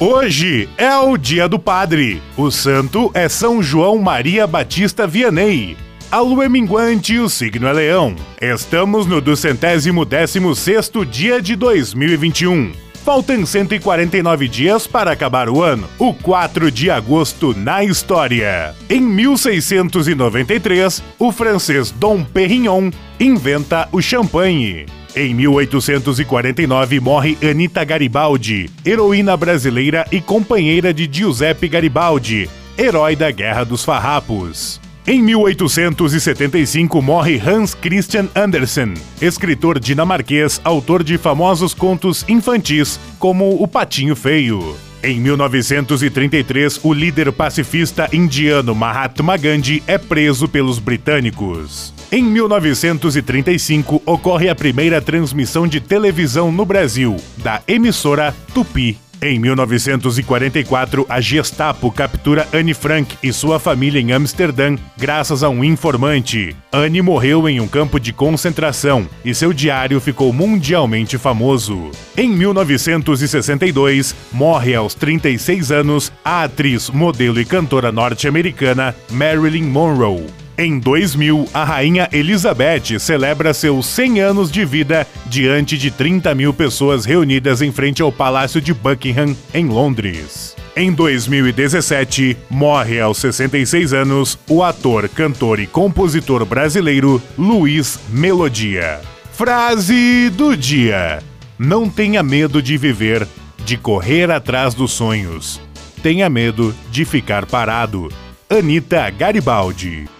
Hoje é o Dia do Padre. O santo é São João Maria Batista Vianney. A lua é minguante e o signo é leão. Estamos no duzentésimo décimo sexto dia de 2021. Faltam 149 dias para acabar o ano, o 4 de agosto na história. Em 1693, o francês Dom Perignon inventa o champanhe. Em 1849 morre Anita Garibaldi, heroína brasileira e companheira de Giuseppe Garibaldi, herói da Guerra dos Farrapos. Em 1875 morre Hans Christian Andersen, escritor dinamarquês, autor de famosos contos infantis como O Patinho Feio. Em 1933, o líder pacifista indiano Mahatma Gandhi é preso pelos britânicos. Em 1935, ocorre a primeira transmissão de televisão no Brasil, da emissora Tupi. Em 1944, a Gestapo captura Anne Frank e sua família em Amsterdã graças a um informante. Anne morreu em um campo de concentração e seu diário ficou mundialmente famoso. Em 1962, morre aos 36 anos a atriz, modelo e cantora norte-americana Marilyn Monroe. Em 2000, a rainha Elizabeth celebra seus 100 anos de vida diante de 30 mil pessoas reunidas em frente ao Palácio de Buckingham, em Londres. Em 2017, morre aos 66 anos o ator, cantor e compositor brasileiro Luiz Melodia. Frase do dia: Não tenha medo de viver, de correr atrás dos sonhos. Tenha medo de ficar parado. Anita Garibaldi